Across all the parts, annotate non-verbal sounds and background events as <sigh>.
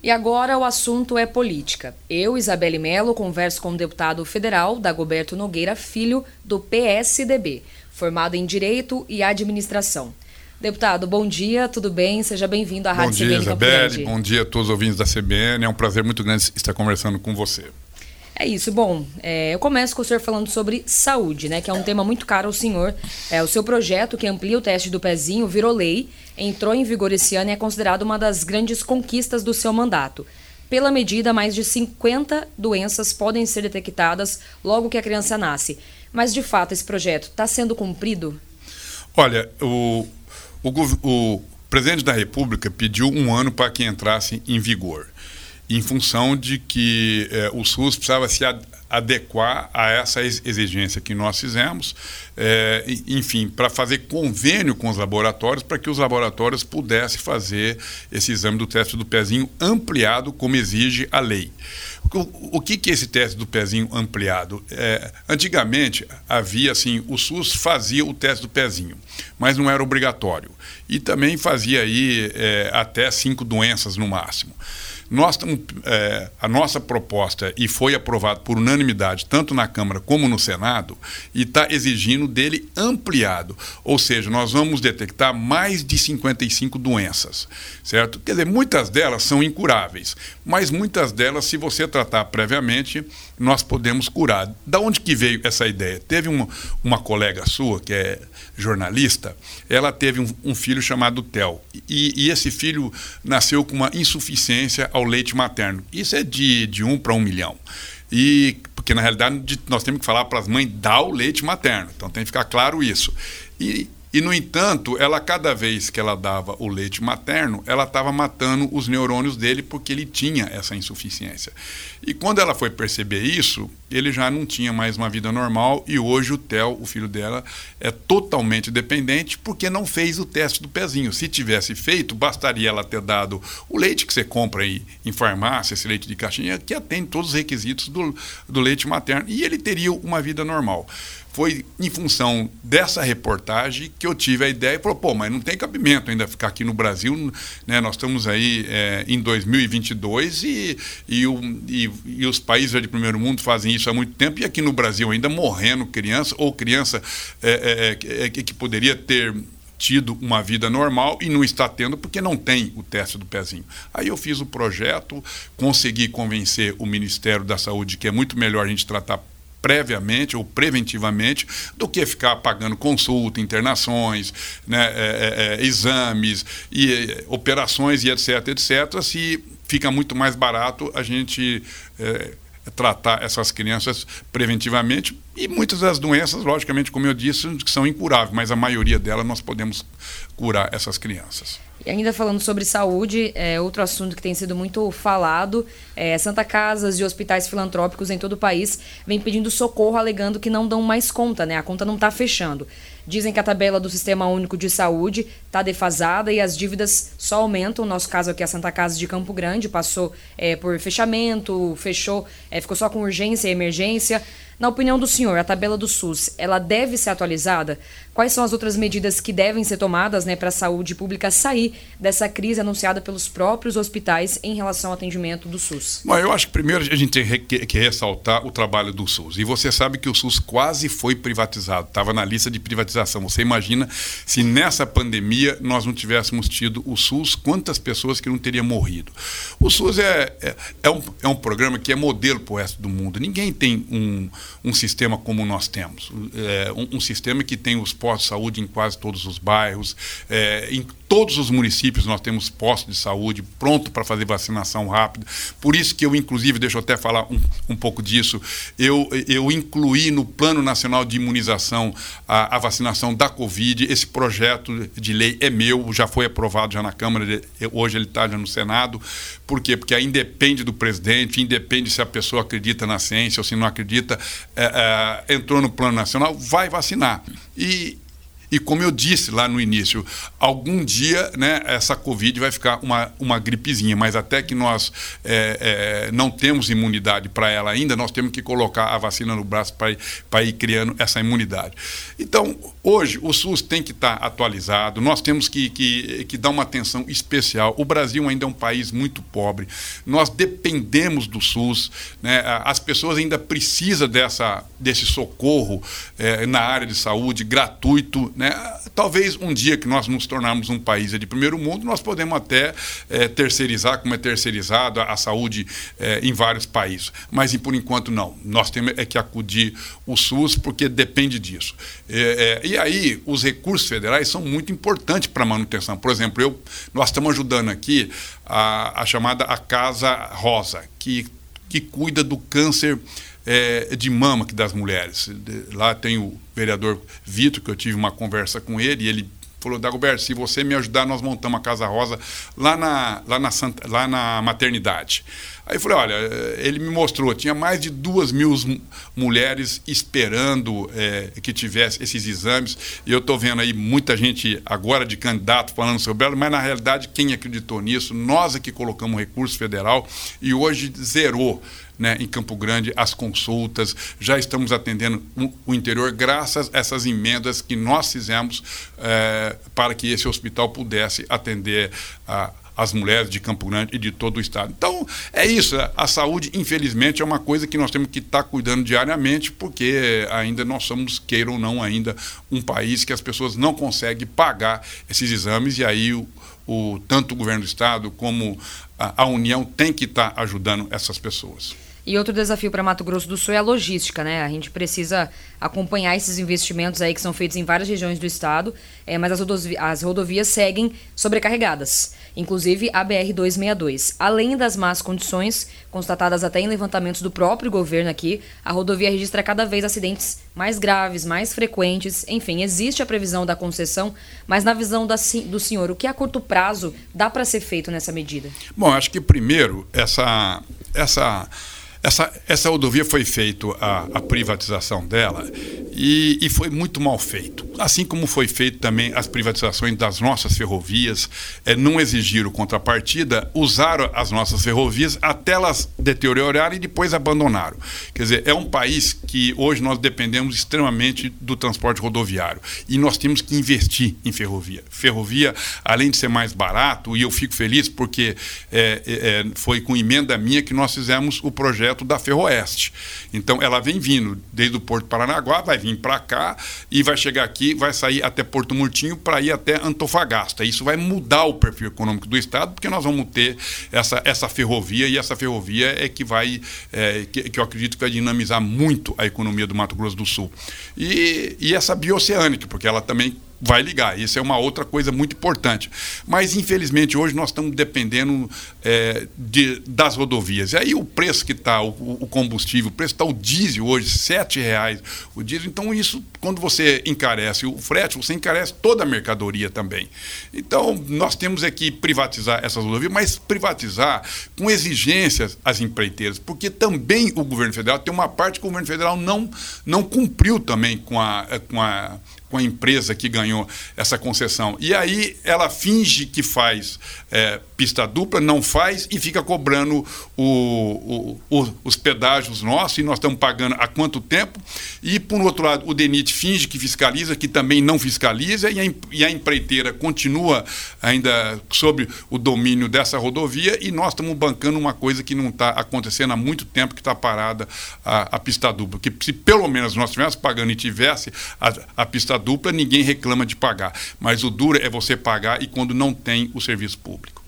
E agora o assunto é política. Eu, Isabelle Melo, converso com o deputado federal Dagoberto Nogueira Filho, do PSDB, formado em Direito e Administração. Deputado, bom dia, tudo bem? Seja bem-vindo à Rádio CBN. Bom dia, Isabelle. Bom dia a todos os ouvintes da CBN. É um prazer muito grande estar conversando com você. É isso. Bom, é, eu começo com o senhor falando sobre saúde, né? Que é um tema muito caro ao senhor. É, o seu projeto, que amplia o teste do pezinho, virou lei, entrou em vigor esse ano e é considerado uma das grandes conquistas do seu mandato. Pela medida, mais de 50 doenças podem ser detectadas logo que a criança nasce. Mas, de fato, esse projeto está sendo cumprido? Olha, o, o, o presidente da República pediu um ano para que entrasse em vigor em função de que eh, o SUS precisava se ad adequar a essa exigência que nós fizemos, eh, enfim, para fazer convênio com os laboratórios, para que os laboratórios pudessem fazer esse exame do teste do pezinho ampliado, como exige a lei. O, o que, que é esse teste do pezinho ampliado? É, antigamente havia assim, o SUS fazia o teste do pezinho, mas não era obrigatório. E também fazia aí é, até cinco doenças no máximo. Nós é, a nossa proposta, e foi aprovado por unanimidade, tanto na Câmara como no Senado, e está exigindo dele ampliado. Ou seja, nós vamos detectar mais de 55 doenças, certo? Quer dizer, muitas delas são incuráveis, mas muitas delas, se você tratar previamente, nós podemos curar. Da onde que veio essa ideia? Teve uma, uma colega sua, que é jornalista, ela teve um, um filho chamado Theo, e, e esse filho nasceu com uma insuficiência ao leite materno. Isso é de, de um para um milhão. E porque na realidade nós temos que falar para as mães dar o leite materno. Então tem que ficar claro isso. E e, no entanto, ela, cada vez que ela dava o leite materno, ela estava matando os neurônios dele porque ele tinha essa insuficiência. E quando ela foi perceber isso, ele já não tinha mais uma vida normal e hoje o Theo, o filho dela, é totalmente dependente porque não fez o teste do pezinho. Se tivesse feito, bastaria ela ter dado o leite que você compra aí em farmácia, esse leite de caixinha, que atende todos os requisitos do, do leite materno, e ele teria uma vida normal foi em função dessa reportagem que eu tive a ideia e falou, pô, mas não tem cabimento ainda ficar aqui no Brasil, né? Nós estamos aí é, em 2022 e, e, o, e, e, os países de primeiro mundo fazem isso há muito tempo e aqui no Brasil ainda morrendo criança ou criança é, é, que poderia ter tido uma vida normal e não está tendo porque não tem o teste do pezinho. Aí eu fiz o projeto, consegui convencer o Ministério da Saúde que é muito melhor a gente tratar previamente ou preventivamente do que ficar pagando consulta, internações, né, é, é, é exames e é, operações e etc, etc, se fica muito mais barato a gente é, tratar essas crianças preventivamente e muitas das doenças, logicamente, como eu disse, são incuráveis, mas a maioria delas nós podemos curar essas crianças. E ainda falando sobre saúde, é, outro assunto que tem sido muito falado, é, Santa Casas e hospitais filantrópicos em todo o país vêm pedindo socorro, alegando que não dão mais conta, né? A conta não está fechando. Dizem que a tabela do Sistema Único de Saúde está defasada e as dívidas só aumentam. No nosso caso aqui, a Santa Casa de Campo Grande passou é, por fechamento, fechou, é, ficou só com urgência e emergência. Na opinião do senhor, a tabela do SUS, ela deve ser atualizada? Quais são as outras medidas que devem ser tomadas né, para a saúde pública sair dessa crise anunciada pelos próprios hospitais em relação ao atendimento do SUS? Bom, eu acho que primeiro a gente tem que ressaltar o trabalho do SUS. E você sabe que o SUS quase foi privatizado, estava na lista de privatização. Você imagina se nessa pandemia nós não tivéssemos tido o SUS, quantas pessoas que não teriam morrido. O SUS é, é, é um, é um programa que é modelo para o resto do mundo. Ninguém tem um um sistema como nós temos. É, um, um, sistema que tem os postos de saúde em quase todos os bairros, é, em todos os municípios nós temos postos de saúde pronto para fazer vacinação rápida. Por isso que eu, inclusive, deixa eu até falar um, um pouco disso, eu, eu incluí no Plano Nacional de Imunização a, a, vacinação da Covid. Esse projeto de lei é meu, já foi aprovado já na Câmara, hoje ele está já no Senado. Por quê? Porque aí independe do presidente, independe se a pessoa acredita na ciência ou se não acredita, é, é, entrou no Plano Nacional, vai vacinar. E e como eu disse lá no início, algum dia né, essa Covid vai ficar uma, uma gripezinha, mas até que nós é, é, não temos imunidade para ela ainda, nós temos que colocar a vacina no braço para ir, ir criando essa imunidade. Então, Hoje, o SUS tem que estar atualizado, nós temos que, que, que dar uma atenção especial. O Brasil ainda é um país muito pobre, nós dependemos do SUS, né? as pessoas ainda precisam dessa, desse socorro é, na área de saúde gratuito. Né? Talvez um dia que nós nos tornarmos um país de primeiro mundo, nós podemos até é, terceirizar, como é terceirizado a, saúde é, em vários países. Mas, por enquanto, não. Nós temos é que acudir o SUS porque depende disso. É, e aí, os recursos federais são muito importantes para a manutenção. Por exemplo, eu, nós estamos ajudando aqui a, a chamada a Casa Rosa, que, que cuida do câncer é, de mama que das mulheres. Lá tem o vereador Vitor, que eu tive uma conversa com ele, e ele falou, Dagoberto, se você me ajudar, nós montamos a Casa Rosa lá na, lá na, Santa, lá na maternidade. Aí eu falei, olha, ele me mostrou, tinha mais de duas mil mulheres esperando é, que tivesse esses exames, e eu estou vendo aí muita gente agora de candidato falando sobre ela, mas na realidade quem acreditou nisso, nós é que colocamos recurso federal e hoje zerou né, em Campo Grande as consultas, já estamos atendendo o interior graças a essas emendas que nós fizemos é, para que esse hospital pudesse atender a as mulheres de Campo Grande e de todo o estado. Então, é isso. A saúde, infelizmente, é uma coisa que nós temos que estar cuidando diariamente, porque ainda nós somos, queira ou não, ainda um país que as pessoas não conseguem pagar esses exames, e aí o, o tanto o governo do estado como a, a União tem que estar ajudando essas pessoas. E outro desafio para Mato Grosso do Sul é a logística, né? A gente precisa acompanhar esses investimentos aí que são feitos em várias regiões do estado, é, mas as, rodovias, as rodovias seguem sobrecarregadas, inclusive a BR-262. Além das más condições, constatadas até em levantamentos do próprio governo aqui, a rodovia registra cada vez acidentes mais graves, mais frequentes. Enfim, existe a previsão da concessão, mas na visão da, do senhor, o que a curto prazo dá para ser feito nessa medida? Bom, acho que primeiro essa essa essa, essa rodovia foi feita a, a, privatização dela e, e, foi muito mal feito. Assim como foi feito também as privatizações das nossas ferrovias, é, não exigiram contrapartida, usaram as nossas ferrovias até elas deteriorarem e depois abandonaram. Quer dizer, é um país que hoje nós dependemos extremamente do transporte rodoviário e nós temos que investir em ferrovia. Ferrovia, além de ser mais barato, e eu fico feliz porque é, é, foi com emenda minha que nós fizemos o projeto projeto da Ferroeste. Então ela vem vindo desde o Porto Paranaguá, vai vir para cá e vai chegar aqui, vai sair até Porto Murtinho para ir até Antofagasta. Isso vai mudar o perfil econômico do estado, porque nós vamos ter essa, essa ferrovia e essa ferrovia é que vai, é, que, que, eu acredito que vai dinamizar muito a economia do Mato Grosso do Sul. E, e essa bioceânica, porque ela também vai ligar. Isso é uma outra coisa muito importante. Mas, infelizmente, hoje nós estamos dependendo é, de, das rodovias. E aí o preço que está, o, o, combustível, o preço está o diesel hoje, R$ reais o diesel. Então, isso, quando você encarece o frete, você encarece toda a mercadoria também. Então, nós temos é que privatizar essas rodovias, mas privatizar com exigências às empreiteiras, porque também o governo federal tem uma parte que o governo federal não, não cumpriu também com a, com a com a empresa que ganhou essa concessão. E aí ela finge que faz é, pista dupla, não faz e fica cobrando o, o, o, os pedágios nossos, e nós estamos pagando há quanto tempo. E, por outro lado, o DENIT finge que fiscaliza, que também não fiscaliza, e a, e a empreiteira continua ainda sob o domínio dessa rodovia, e nós estamos bancando uma coisa que não está acontecendo há muito tempo, que está parada a, a, pista dupla. Que se pelo menos nós estivéssemos pagando e tivesse a, a pista dupla, ninguém reclama de pagar. Mas o duro é você pagar e quando não tem o serviço público.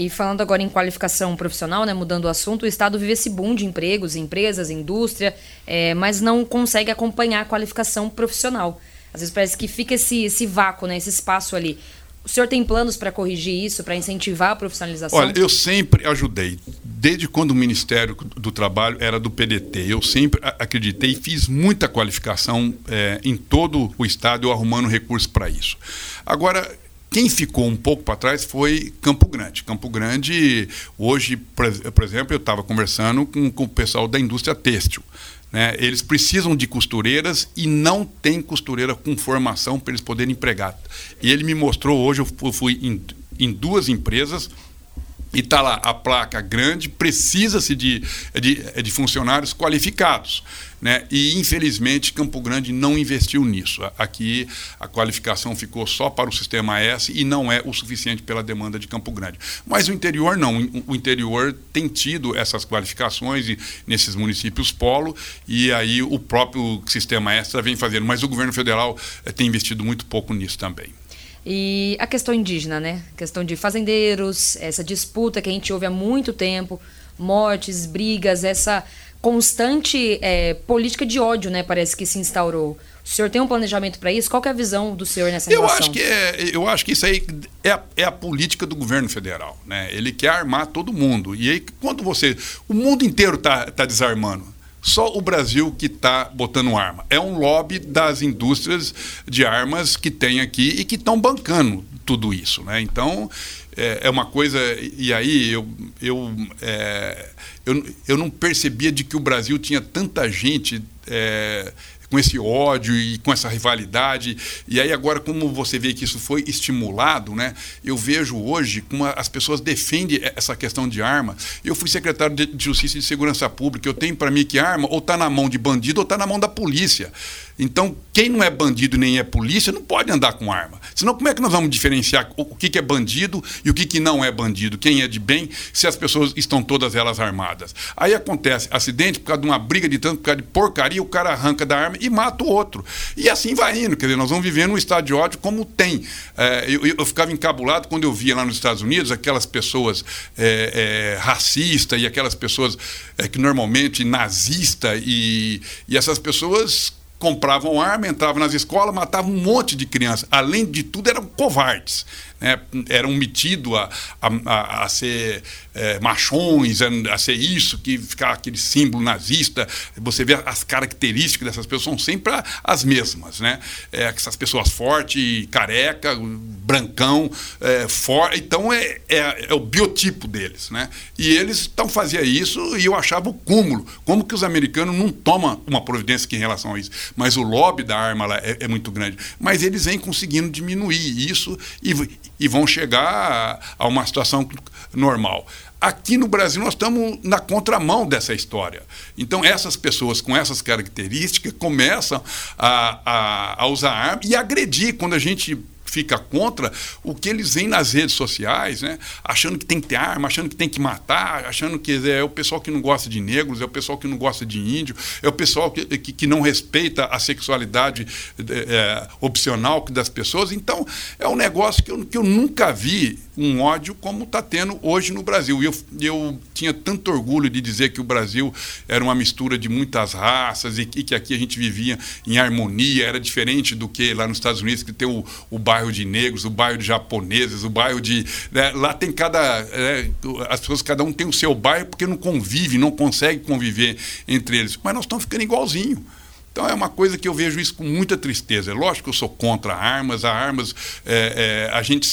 E falando agora em qualificação profissional, né, mudando o assunto, o Estado vive esse boom de empregos, empresas, indústria, é, mas não consegue acompanhar a qualificação profissional. Às vezes parece que fica esse, esse vácuo, né, esse espaço ali. O senhor tem planos para corrigir isso, para incentivar a profissionalização? Olha, eu sempre ajudei. Desde quando o Ministério do Trabalho era do PDT, eu sempre acreditei e fiz muita qualificação é, em todo o estado, eu arrumando recursos para isso. Agora, quem ficou um pouco para trás foi Campo Grande. Campo Grande, hoje, por exemplo, eu estava conversando com, com o pessoal da indústria têxtil. Né? Eles precisam de costureiras e não tem costureira com formação para eles poderem empregar. E ele me mostrou hoje, eu fui em, em duas empresas e está lá a placa grande, precisa-se de, de, de, funcionários qualificados. Né? E, infelizmente, Campo Grande não investiu nisso. Aqui a qualificação ficou só para o sistema S e não é o suficiente pela demanda de Campo Grande. Mas o interior não. O interior tem tido essas qualificações e, nesses municípios polo, e aí o próprio sistema S vem fazendo. Mas o governo federal eh, tem investido muito pouco nisso também. E a questão indígena, né? A questão de fazendeiros, essa disputa que a gente ouve há muito tempo, mortes, brigas, essa constante é, política de ódio, né? Parece que se instaurou. O senhor tem um planejamento para isso? Qual é a visão do senhor nessa eu relação? Acho que é, eu acho que isso aí é a, é a política do governo federal. Né? Ele quer armar todo mundo. E aí, quando você. O mundo inteiro está tá desarmando. Só o Brasil que está botando arma. É um lobby das indústrias de armas que tem aqui e que estão bancando tudo isso. Né? Então, é, é, uma coisa. E aí, eu, eu, é, eu, eu não percebia de que o Brasil tinha tanta gente. É, com esse ódio e com essa rivalidade. E aí agora, como você vê que isso foi estimulado, né? Eu vejo hoje como as pessoas defendem essa questão de arma. Eu fui secretário de Justiça e de Segurança Pública. Eu tenho para mim que arma ou está na mão de bandido ou está na mão da polícia. Então, quem não é bandido nem é polícia não pode andar com arma. Senão, como é que nós vamos diferenciar o que é bandido e o que não é bandido? Quem é de bem, se as pessoas estão todas elas armadas? Aí acontece acidente por causa de uma briga de tanto, por causa de porcaria, o cara arranca da arma e mata o outro. E assim vai indo. Quer dizer, nós vamos vivendo um estado de ódio como tem. É, eu, eu, ficava encabulado quando eu via lá nos Estados Unidos aquelas pessoas é, é, racistas e aquelas pessoas é, que normalmente nazista e, e essas pessoas compravam arma, entravam nas escolas, matavam um monte de crianças. Além de tudo, eram covardes né, eram metidos a, a, a ser é, machões, a, ser isso, que ficar aquele símbolo nazista. Você vê as características dessas pessoas são sempre as mesmas, né? É, essas pessoas fortes, careca, brancão, é, então é, é, é, o biotipo deles, né? E eles então faziam isso e eu achava o cúmulo. Como que os americanos não tomam uma providência em relação a isso? Mas o lobby da arma lá é, é muito grande. Mas eles vêm conseguindo diminuir isso e, e vão chegar a, a uma situação normal. Aqui no Brasil nós estamos na contramão dessa história. Então essas pessoas com essas características começam a, a, a usar arma e agredir quando a gente fica contra o que eles veem nas redes sociais, né? achando que tem que ter arma, achando que tem que matar, achando que é o pessoal que não gosta de negros, é o pessoal que não gosta de índio, é o pessoal que, que, que não respeita a sexualidade é, opcional das pessoas. Então, é um negócio que eu, que eu nunca vi um ódio como está tendo hoje no Brasil. E eu, eu tinha tanto orgulho de dizer que o Brasil era uma mistura de muitas raças e, e que aqui a gente vivia em harmonia, era diferente do que lá nos Estados Unidos, que tem o, o bairro de negros, o bairro de japoneses, o bairro de. Né, lá tem cada. É, as pessoas, cada um tem o seu bairro porque não convive, não consegue conviver entre eles. Mas nós estamos ficando igualzinho. Então é uma coisa que eu vejo isso com muita tristeza. É lógico que eu sou contra armas, armas, é, é, a gente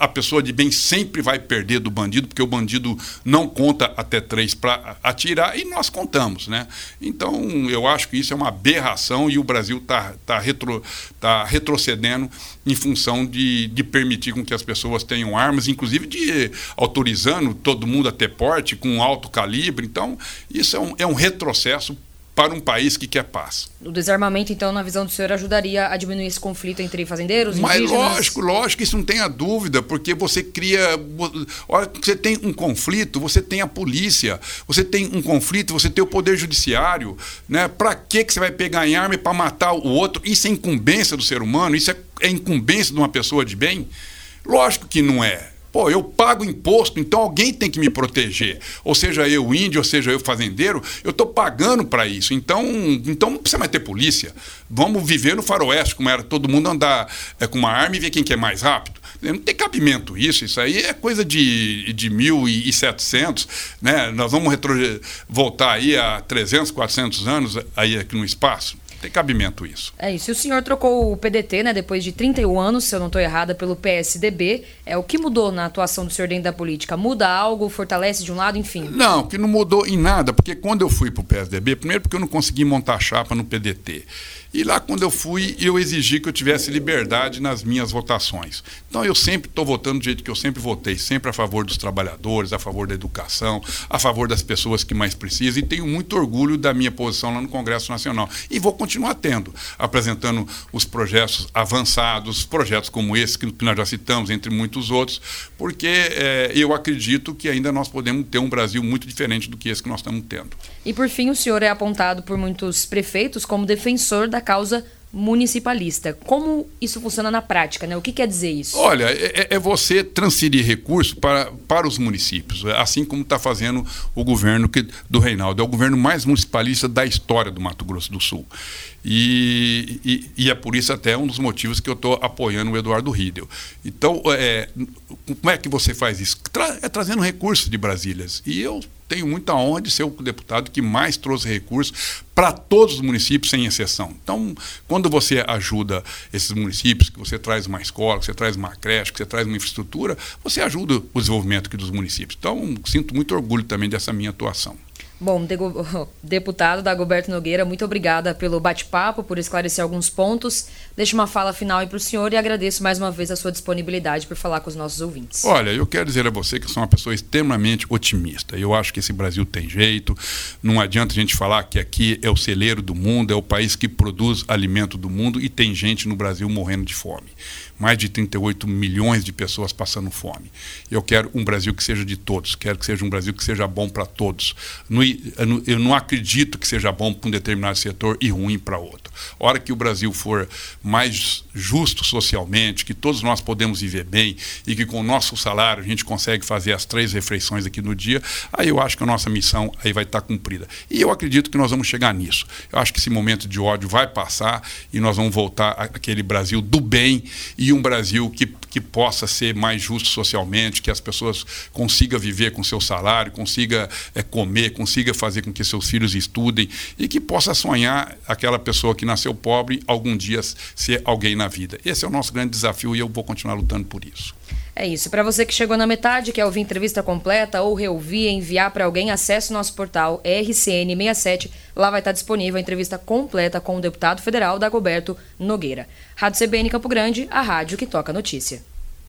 a pessoa de bem sempre vai perder do bandido, porque o bandido não conta até três para atirar e nós contamos. Né? Então, eu acho que isso é uma aberração e o Brasil está tá retro, tá retrocedendo em função de, de permitir com que as pessoas tenham armas, inclusive de autorizando todo mundo a ter porte com alto calibre. Então, isso é um, é um retrocesso para um país que quer paz. O desarmamento, então, na visão do senhor, ajudaria a diminuir esse conflito entre fazendeiros e Mas lógico, lógico, isso não tenha dúvida, porque você cria. Olha, você tem um conflito, você tem a polícia, você tem um conflito, você tem o poder judiciário. Né? Para que você vai pegar em arma para matar o outro? Isso é incumbência do ser humano? Isso é, é incumbência de uma pessoa de bem? Lógico que não é. Pô, eu pago imposto, então alguém tem que me proteger. Ou seja eu índio, ou seja eu fazendeiro, eu estou pagando para isso. Então, então não precisa mais ter polícia. Vamos viver no faroeste, como era todo mundo andar é, com uma arma e ver quem quer mais rápido. Não tem cabimento isso. Isso aí é coisa de, de 1.700. Né? Nós vamos voltar aí a 300, 400 anos aí aqui no espaço. Tem cabimento isso. É isso. E o senhor trocou o PDT, né, depois de 31 anos, se eu não estou errada, pelo PSDB. É, o que mudou na atuação do senhor dentro da política? Muda algo, fortalece de um lado, enfim? Não, que não mudou em nada, porque quando eu fui para o PSDB, primeiro porque eu não consegui montar chapa no PDT. E lá, quando eu fui, eu exigi que eu tivesse liberdade nas minhas votações. Então, eu sempre estou votando do jeito que eu sempre votei, sempre a favor dos trabalhadores, a favor da educação, a favor das pessoas que mais precisam, e tenho muito orgulho da minha posição lá no Congresso Nacional. E vou continuar tendo, apresentando os projetos avançados, projetos como esse que nós já citamos, entre muitos outros, porque é, eu acredito que ainda nós podemos ter um Brasil muito diferente do que esse que nós estamos tendo. E, por fim, o senhor é apontado por muitos prefeitos como defensor da causa municipalista. Como isso funciona na prática? Né? O que quer dizer isso? Olha, é, é você transferir recursos para, para os municípios, assim como está fazendo o governo que, do Reinaldo. É o governo mais municipalista da história do Mato Grosso do Sul. E, e, e é por isso até um dos motivos que eu estou apoiando o Eduardo Riedel. Então, é, como é que você faz isso? Tra é trazendo recursos de Brasília. E eu tenho muita honra de ser o deputado que mais trouxe recursos para todos os municípios, sem exceção. Então, quando você ajuda esses municípios, que você traz uma escola, que você traz uma creche, que você traz uma infraestrutura, você ajuda o desenvolvimento aqui dos municípios. Então, sinto muito orgulho também dessa minha atuação. Bom, <laughs> deputado Dagoberto Nogueira, muito obrigada pelo bate-papo, por esclarecer alguns pontos. Deixo uma fala final aí para o senhor e agradeço mais uma vez a sua disponibilidade por falar com os nossos ouvintes. Olha, eu quero dizer a você que sou uma pessoa extremamente otimista. Eu acho que esse Brasil tem jeito. Não adianta a gente falar que aqui é o celeiro do mundo, é o país que produz alimento do mundo e tem gente no Brasil morrendo de fome mais de 38 milhões de pessoas passando fome. Eu quero um Brasil que seja de todos, quero que seja um Brasil que seja bom para todos. Eu não acredito que seja bom para um determinado setor e ruim para outro. A hora que o Brasil for mais justo socialmente, que todos nós podemos viver bem e que com o nosso salário a gente consegue fazer as três refeições aqui no dia, aí eu acho que a nossa missão aí vai estar cumprida. E eu acredito que nós vamos chegar nisso. Eu acho que esse momento de ódio vai passar e nós vamos voltar àquele Brasil do bem e um Brasil que, que possa ser mais justo socialmente, que as pessoas consigam viver com seu salário, consiga é, comer, consiga fazer com que seus filhos estudem e que possa sonhar aquela pessoa que nasceu pobre algum dia ser alguém na vida. Esse é o nosso grande desafio e eu vou continuar lutando por isso. É isso. Para você que chegou na metade, quer ouvir entrevista completa ou reouvir, enviar para alguém, acesse o nosso portal RCN67. Lá vai estar disponível a entrevista completa com o deputado federal Dagoberto Nogueira. Rádio CBN Campo Grande, a rádio que toca notícia.